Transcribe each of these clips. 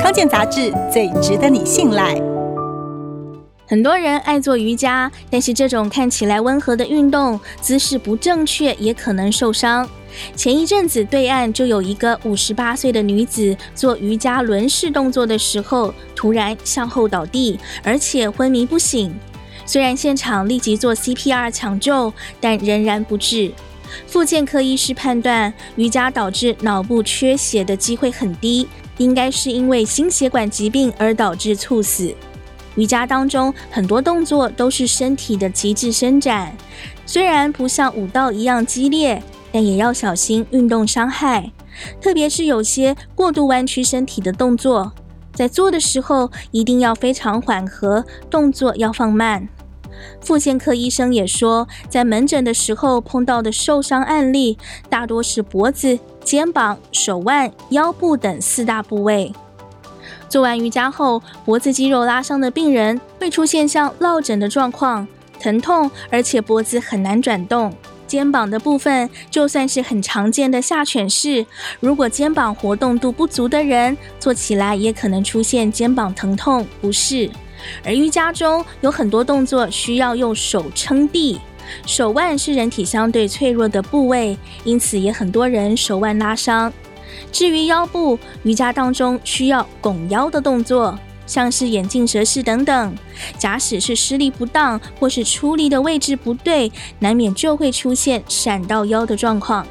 康健杂志最值得你信赖。很多人爱做瑜伽，但是这种看起来温和的运动，姿势不正确也可能受伤。前一阵子，对岸就有一个五十八岁的女子做瑜伽轮式动作的时候，突然向后倒地，而且昏迷不醒。虽然现场立即做 CPR 抢救，但仍然不治。复健科医师判断，瑜伽导致脑部缺血的机会很低，应该是因为心血管疾病而导致猝死。瑜伽当中很多动作都是身体的极致伸展，虽然不像舞蹈一样激烈，但也要小心运动伤害。特别是有些过度弯曲身体的动作，在做的时候一定要非常缓和，动作要放慢。复健科医生也说，在门诊的时候碰到的受伤案例，大多是脖子、肩膀、手腕、腰部等四大部位。做完瑜伽后，脖子肌肉拉伤的病人会出现像落枕的状况，疼痛，而且脖子很难转动。肩膀的部分，就算是很常见的下犬式，如果肩膀活动度不足的人，做起来也可能出现肩膀疼痛不适。而瑜伽中有很多动作需要用手撑地，手腕是人体相对脆弱的部位，因此也很多人手腕拉伤。至于腰部，瑜伽当中需要拱腰的动作，像是眼镜蛇式等等。假使是施力不当或是出力的位置不对，难免就会出现闪到腰的状况。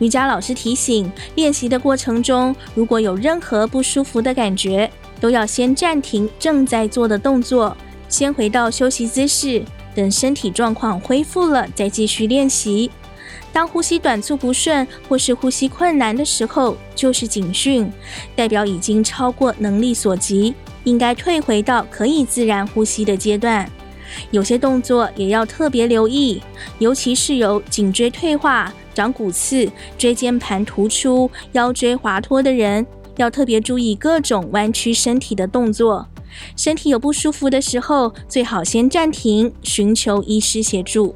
瑜伽老师提醒，练习的过程中，如果有任何不舒服的感觉，都要先暂停正在做的动作，先回到休息姿势，等身体状况恢复了再继续练习。当呼吸短促不顺或是呼吸困难的时候，就是警讯，代表已经超过能力所及，应该退回到可以自然呼吸的阶段。有些动作也要特别留意，尤其是有颈椎退化、长骨刺、椎间盘突出、腰椎滑脱的人，要特别注意各种弯曲身体的动作。身体有不舒服的时候，最好先暂停，寻求医师协助。